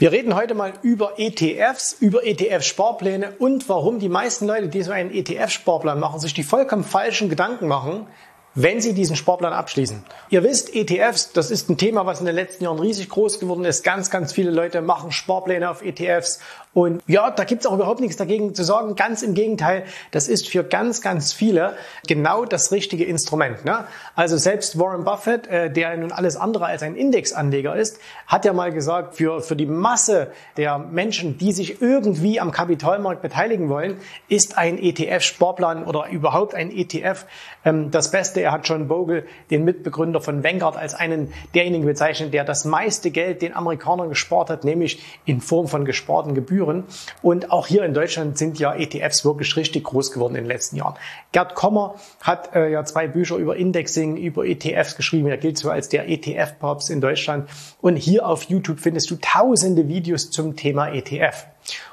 Wir reden heute mal über ETFs, über ETF-Sparpläne und warum die meisten Leute, die so einen ETF-Sparplan machen, sich die vollkommen falschen Gedanken machen, wenn Sie diesen Sportplan abschließen. Ihr wisst, ETFs, das ist ein Thema, was in den letzten Jahren riesig groß geworden ist. Ganz, ganz viele Leute machen Sparpläne auf ETFs. Und ja, da gibt's auch überhaupt nichts dagegen zu sagen. Ganz im Gegenteil, das ist für ganz, ganz viele genau das richtige Instrument. Ne? Also selbst Warren Buffett, äh, der nun alles andere als ein Indexanleger ist, hat ja mal gesagt, für, für die Masse der Menschen, die sich irgendwie am Kapitalmarkt beteiligen wollen, ist ein ETF-Sparplan oder überhaupt ein ETF ähm, das Beste er hat John Bogle, den Mitbegründer von Vanguard, als einen derjenigen bezeichnet, der das meiste Geld den Amerikanern gespart hat, nämlich in Form von gesparten Gebühren. Und auch hier in Deutschland sind ja ETFs wirklich richtig groß geworden in den letzten Jahren. Gerd Kommer hat äh, ja zwei Bücher über Indexing, über ETFs geschrieben. Er gilt so als der ETF-Papst in Deutschland. Und hier auf YouTube findest du tausende Videos zum Thema ETF.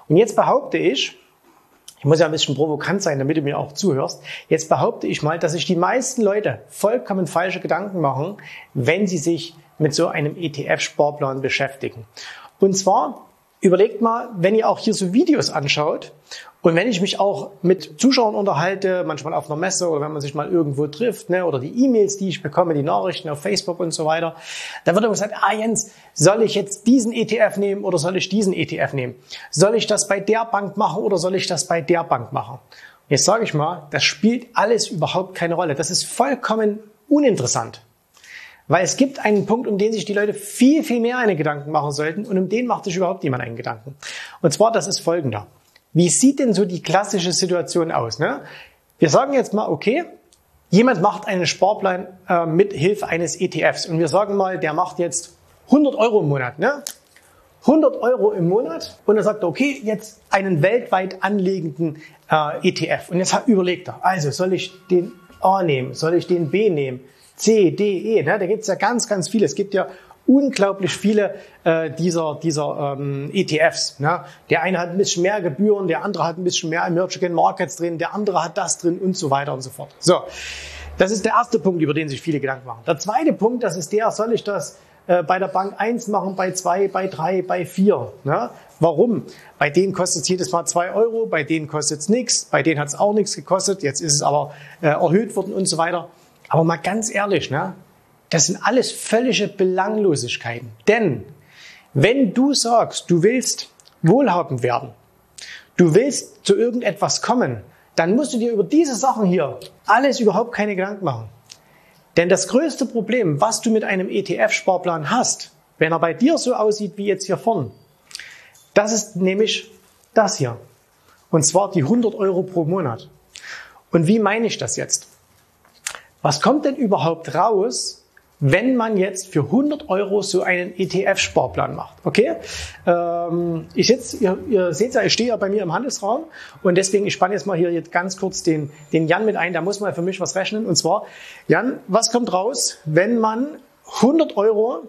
Und jetzt behaupte ich muss ja ein bisschen provokant sein, damit du mir auch zuhörst. Jetzt behaupte ich mal, dass sich die meisten Leute vollkommen falsche Gedanken machen, wenn sie sich mit so einem ETF-Sparplan beschäftigen. Und zwar überlegt mal, wenn ihr auch hier so Videos anschaut und wenn ich mich auch mit Zuschauern unterhalte, manchmal auf einer Messe oder wenn man sich mal irgendwo trifft, ne, oder die E-Mails, die ich bekomme, die Nachrichten auf Facebook und so weiter, da wird immer gesagt, ah Jens, soll ich jetzt diesen ETF nehmen oder soll ich diesen ETF nehmen? Soll ich das bei der Bank machen oder soll ich das bei der Bank machen? Jetzt sage ich mal, das spielt alles überhaupt keine Rolle. Das ist vollkommen uninteressant. Weil es gibt einen Punkt, um den sich die Leute viel, viel mehr eine Gedanken machen sollten und um den macht sich überhaupt niemand einen Gedanken. Und zwar, das ist folgender. Wie sieht denn so die klassische Situation aus? Ne? Wir sagen jetzt mal, okay, jemand macht einen Sparplan äh, mit Hilfe eines ETFs und wir sagen mal, der macht jetzt 100 Euro im Monat. Ne? 100 Euro im Monat und er sagt, okay, jetzt einen weltweit anlegenden äh, ETF. Und jetzt überlegt er, also soll ich den A nehmen, soll ich den B nehmen, C, D, E, ne? da gibt es ja ganz, ganz viele. Es gibt ja unglaublich viele äh, dieser, dieser ähm, ETFs. Ne? Der eine hat ein bisschen mehr Gebühren, der andere hat ein bisschen mehr Emerging Markets drin, der andere hat das drin und so weiter und so fort. So, das ist der erste Punkt, über den sich viele Gedanken machen. Der zweite Punkt, das ist der, soll ich das äh, bei der Bank 1 machen, bei 2, bei 3, bei 4? Ne? Warum? Bei denen kostet es jedes Mal 2 Euro, bei denen kostet es nichts, bei denen hat es auch nichts gekostet, jetzt ist es aber äh, erhöht worden und so weiter. Aber mal ganz ehrlich, ne? das sind alles völlige Belanglosigkeiten. Denn wenn du sagst, du willst wohlhabend werden, du willst zu irgendetwas kommen, dann musst du dir über diese Sachen hier alles überhaupt keine Gedanken machen. Denn das größte Problem, was du mit einem ETF-Sparplan hast, wenn er bei dir so aussieht wie jetzt hier vorne, das ist nämlich das hier. Und zwar die 100 Euro pro Monat. Und wie meine ich das jetzt? Was kommt denn überhaupt raus, wenn man jetzt für 100 Euro so einen ETF-Sparplan macht. Okay? Ähm, ich sitze, ihr, ihr seht ja, ich stehe ja bei mir im Handelsraum und deswegen, ich spanne jetzt mal hier jetzt ganz kurz den, den Jan mit ein, da muss man für mich was rechnen. Und zwar, Jan, was kommt raus, wenn man 100 Euro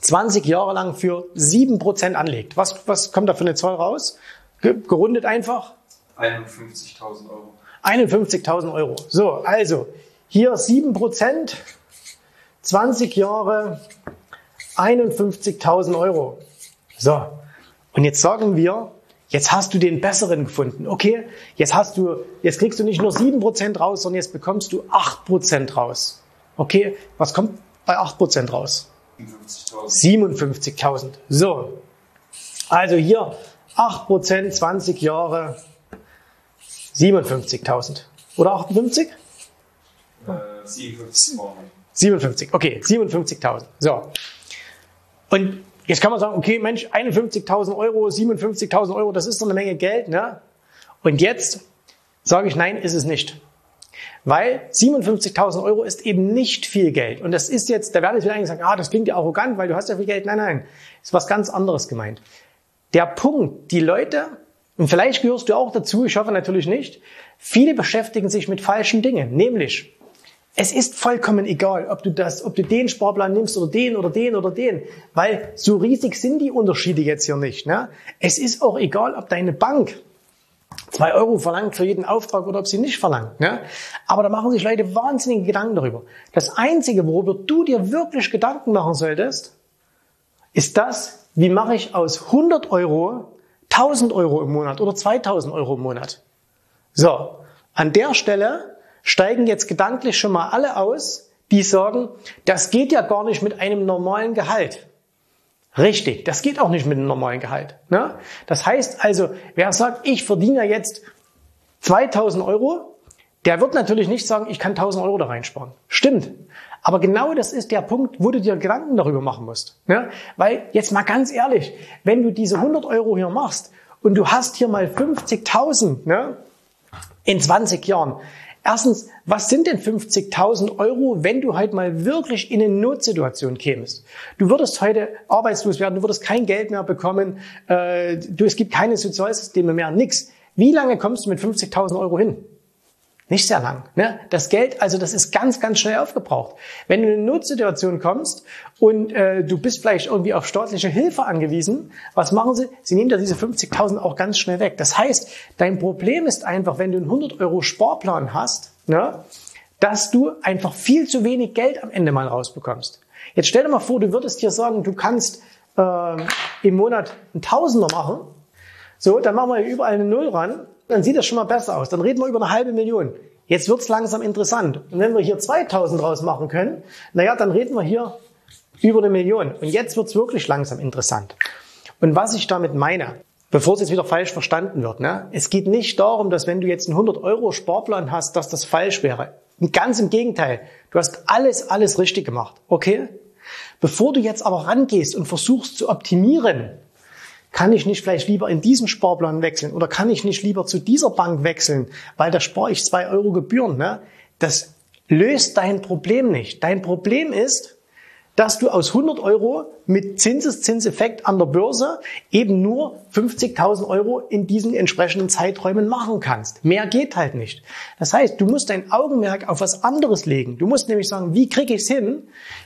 20 Jahre lang für 7% anlegt? Was, was kommt da für eine Zahl raus? Gerundet einfach? 51.000 Euro. 51.000 Euro. So, also hier 7 Prozent, 20 Jahre, 51.000 Euro. So, und jetzt sagen wir, jetzt hast du den besseren gefunden. Okay, jetzt hast du, jetzt kriegst du nicht nur 7 Prozent raus, sondern jetzt bekommst du 8 Prozent raus. Okay, was kommt bei 8 Prozent raus? 57.000. 57.000. So. Also hier 8%, 20 Jahre, 57.000. Oder 58? Äh, 57 brauchen wir. 57, okay, 57.000. So. Und jetzt kann man sagen, okay, Mensch, 51.000 Euro, 57.000 Euro, das ist doch eine Menge Geld, ne? Und jetzt sage ich, nein, ist es nicht. Weil 57.000 Euro ist eben nicht viel Geld. Und das ist jetzt, da werden jetzt wieder eigentlich sagen, ah, das klingt ja arrogant, weil du hast ja viel Geld. Nein, nein, ist was ganz anderes gemeint. Der Punkt, die Leute, und vielleicht gehörst du auch dazu, ich hoffe natürlich nicht, viele beschäftigen sich mit falschen Dingen, nämlich es ist vollkommen egal, ob du das, ob du den Sparplan nimmst oder den oder den oder den, weil so riesig sind die Unterschiede jetzt hier nicht. Ne? Es ist auch egal, ob deine Bank zwei Euro verlangt für jeden Auftrag oder ob sie nicht verlangt. Ne? Aber da machen sich Leute wahnsinnige Gedanken darüber. Das Einzige, worüber du dir wirklich Gedanken machen solltest, ist das, wie mache ich aus 100 Euro 1000 Euro im Monat oder 2000 Euro im Monat. So, an der Stelle steigen jetzt gedanklich schon mal alle aus, die sagen, das geht ja gar nicht mit einem normalen Gehalt. Richtig, das geht auch nicht mit einem normalen Gehalt. Ne? Das heißt also, wer sagt, ich verdiene jetzt 2000 Euro, der wird natürlich nicht sagen, ich kann 1000 Euro da reinsparen. Stimmt. Aber genau das ist der Punkt, wo du dir Gedanken darüber machen musst. Ne? Weil jetzt mal ganz ehrlich, wenn du diese 100 Euro hier machst und du hast hier mal 50.000 ne? in 20 Jahren, Erstens, was sind denn 50.000 Euro, wenn du halt mal wirklich in eine Notsituation kämest? Du würdest heute arbeitslos werden, du würdest kein Geld mehr bekommen, äh, du, es gibt keine Sozialsysteme mehr, nix. Wie lange kommst du mit 50.000 Euro hin? Nicht sehr lang. Ne? Das Geld, also das ist ganz, ganz schnell aufgebraucht. Wenn du in eine Notsituation kommst und äh, du bist vielleicht irgendwie auf staatliche Hilfe angewiesen, was machen sie? Sie nehmen dir diese 50.000 auch ganz schnell weg. Das heißt, dein Problem ist einfach, wenn du einen 100 Euro Sparplan hast, ne, dass du einfach viel zu wenig Geld am Ende mal rausbekommst. Jetzt stell dir mal vor, du würdest dir sagen, du kannst äh, im Monat einen Tausender machen. So, dann machen wir überall eine Null ran dann sieht das schon mal besser aus. Dann reden wir über eine halbe Million. Jetzt wird's langsam interessant. Und wenn wir hier 2000 draus machen können, naja, dann reden wir hier über eine Million. Und jetzt wird's wirklich langsam interessant. Und was ich damit meine, bevor es jetzt wieder falsch verstanden wird, ne? es geht nicht darum, dass wenn du jetzt einen 100 Euro Sparplan hast, dass das falsch wäre. Ganz im Gegenteil. Du hast alles, alles richtig gemacht. Okay? Bevor du jetzt aber rangehst und versuchst zu optimieren, kann ich nicht vielleicht lieber in diesen Sparplan wechseln oder kann ich nicht lieber zu dieser Bank wechseln, weil da spare ich zwei Euro Gebühren. Ne? Das löst dein Problem nicht. Dein Problem ist, dass du aus 100 Euro mit Zinseszinseffekt an der Börse eben nur 50.000 Euro in diesen entsprechenden Zeiträumen machen kannst. Mehr geht halt nicht. Das heißt, du musst dein Augenmerk auf was anderes legen. Du musst nämlich sagen, wie kriege ich es hin,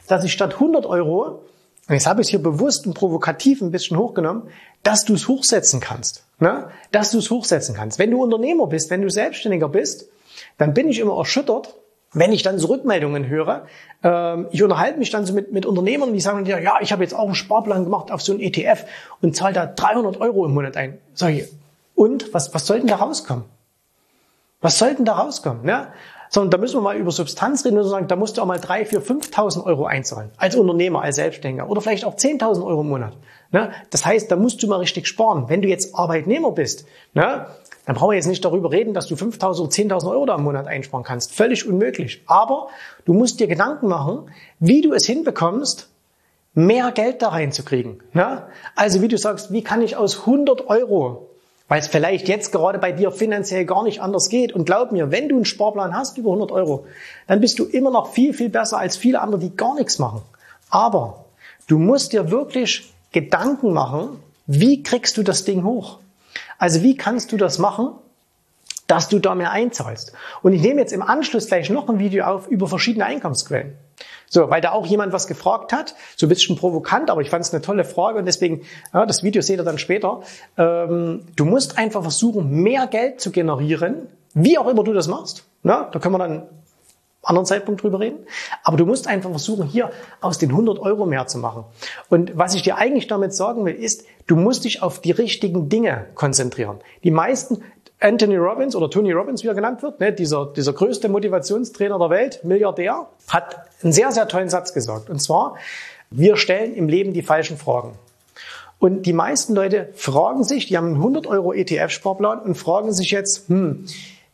dass ich statt 100 Euro und jetzt habe ich es hier bewusst und provokativ ein bisschen hochgenommen, dass du es hochsetzen kannst. Ne? Dass du es hochsetzen kannst. Wenn du Unternehmer bist, wenn du Selbstständiger bist, dann bin ich immer erschüttert, wenn ich dann so Rückmeldungen höre. Ähm, ich unterhalte mich dann so mit, mit Unternehmern, die sagen dir, ja, ich habe jetzt auch einen Sparplan gemacht auf so ein ETF und zahle da 300 Euro im Monat ein. Sag ich, und was, was soll denn da rauskommen? Was soll denn da rauskommen? Ne? Sondern da müssen wir mal über Substanz reden und sagen, da musst du auch mal 3, 4, 5.000 Euro einzahlen. Als Unternehmer, als Selbstständiger oder vielleicht auch 10.000 Euro im Monat. Ne? Das heißt, da musst du mal richtig sparen. Wenn du jetzt Arbeitnehmer bist, ne? dann brauchen wir jetzt nicht darüber reden, dass du 5.000 oder 10.000 Euro da im Monat einsparen kannst. Völlig unmöglich. Aber du musst dir Gedanken machen, wie du es hinbekommst, mehr Geld da reinzukriegen. Ne? Also wie du sagst, wie kann ich aus 100 Euro weil es vielleicht jetzt gerade bei dir finanziell gar nicht anders geht. Und glaub mir, wenn du einen Sparplan hast über 100 Euro, dann bist du immer noch viel, viel besser als viele andere, die gar nichts machen. Aber du musst dir wirklich Gedanken machen, wie kriegst du das Ding hoch? Also wie kannst du das machen, dass du da mehr einzahlst? Und ich nehme jetzt im Anschluss gleich noch ein Video auf über verschiedene Einkommensquellen. So, weil da auch jemand was gefragt hat, so ein bisschen provokant, aber ich fand es eine tolle Frage und deswegen, ja, das Video seht ihr dann später. Ähm, du musst einfach versuchen, mehr Geld zu generieren, wie auch immer du das machst. Ja, da können wir dann anderen Zeitpunkt drüber reden. Aber du musst einfach versuchen, hier aus den 100 Euro mehr zu machen. Und was ich dir eigentlich damit sagen will, ist, du musst dich auf die richtigen Dinge konzentrieren. Die meisten, Anthony Robbins oder Tony Robbins, wie er genannt wird, ne, dieser, dieser größte Motivationstrainer der Welt, Milliardär, hat einen sehr, sehr tollen Satz gesagt. Und zwar, Wir stellen im Leben die falschen Fragen. Und die meisten Leute fragen sich, die haben einen 100 Euro ETF-Sparplan und fragen sich jetzt, hm,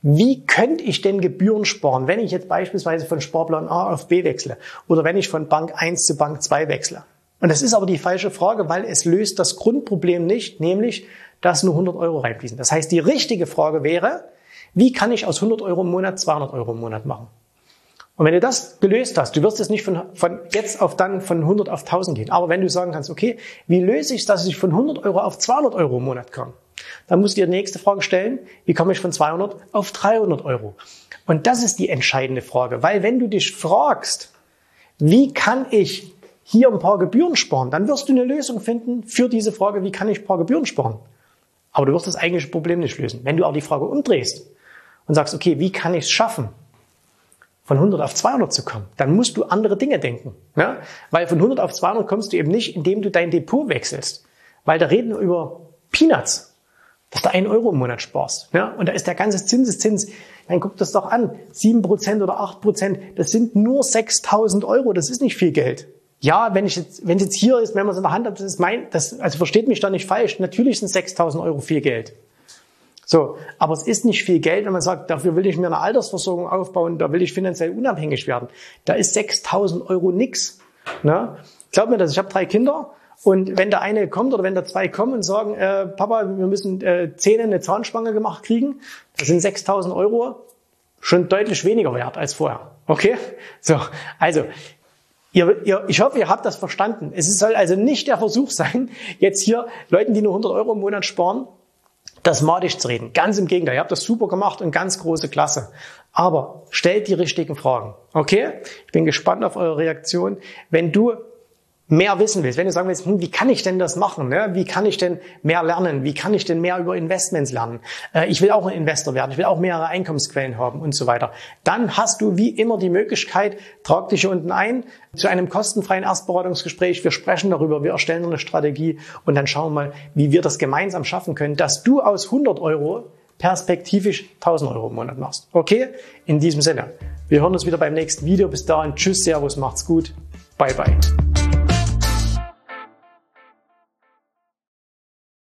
wie könnte ich denn Gebühren sparen, wenn ich jetzt beispielsweise von Sparplan A auf B wechsle oder wenn ich von Bank 1 zu Bank 2 wechsle? Und das ist aber die falsche Frage, weil es löst das Grundproblem nicht, nämlich, dass nur 100 Euro reinfließen. Das heißt, die richtige Frage wäre, wie kann ich aus 100 Euro im Monat 200 Euro im Monat machen? Und wenn du das gelöst hast, du wirst es nicht von, von jetzt auf dann von 100 auf 1000 gehen. Aber wenn du sagen kannst, okay, wie löse ich es, dass ich von 100 Euro auf 200 Euro im Monat komme? Dann musst du dir die nächste Frage stellen, wie komme ich von 200 auf 300 Euro? Und das ist die entscheidende Frage, weil wenn du dich fragst, wie kann ich hier ein paar Gebühren sparen, dann wirst du eine Lösung finden für diese Frage, wie kann ich ein paar Gebühren sparen? Aber du wirst das eigentliche Problem nicht lösen. Wenn du auch die Frage umdrehst und sagst, okay, wie kann ich es schaffen, von 100 auf 200 zu kommen, dann musst du andere Dinge denken. Ja? Weil von 100 auf 200 kommst du eben nicht, indem du dein Depot wechselst. Weil da reden wir über Peanuts, dass du einen Euro im Monat sparst. Ja? Und da ist der ganze Zinseszins, dann guck das doch an, 7% oder 8%, das sind nur 6.000 Euro, das ist nicht viel Geld. Ja, wenn ich jetzt, wenn es jetzt hier ist, wenn man es in der Hand hat, das ist mein, das, also versteht mich da nicht falsch, natürlich sind 6.000 Euro viel Geld. So, aber es ist nicht viel Geld, wenn man sagt, dafür will ich mir eine Altersversorgung aufbauen, da will ich finanziell unabhängig werden. Da ist 6.000 Euro nix. Ne? Glaub mir das, ich habe drei Kinder und wenn der eine kommt oder wenn da zwei kommen und sagen, äh, Papa, wir müssen äh, Zähne eine Zahnspange gemacht kriegen, das sind 6.000 Euro schon deutlich weniger wert als vorher. Okay? So, also Ihr, ihr, ich hoffe, ihr habt das verstanden. Es soll also nicht der Versuch sein, jetzt hier Leuten, die nur 100 Euro im Monat sparen, das madig zu reden. Ganz im Gegenteil, ihr habt das super gemacht und ganz große Klasse. Aber stellt die richtigen Fragen. Okay? Ich bin gespannt auf eure Reaktion. Wenn du mehr wissen willst, wenn du sagen willst, hm, wie kann ich denn das machen? Ne? Wie kann ich denn mehr lernen? Wie kann ich denn mehr über Investments lernen? Äh, ich will auch ein Investor werden, ich will auch mehrere Einkommensquellen haben und so weiter. Dann hast du wie immer die Möglichkeit, trag dich hier unten ein zu einem kostenfreien Erstberatungsgespräch. Wir sprechen darüber, wir erstellen eine Strategie und dann schauen wir mal, wie wir das gemeinsam schaffen können, dass du aus 100 Euro perspektivisch 1000 Euro im Monat machst. Okay? In diesem Sinne. Wir hören uns wieder beim nächsten Video. Bis dahin. Tschüss, Servus, macht's gut. Bye, bye.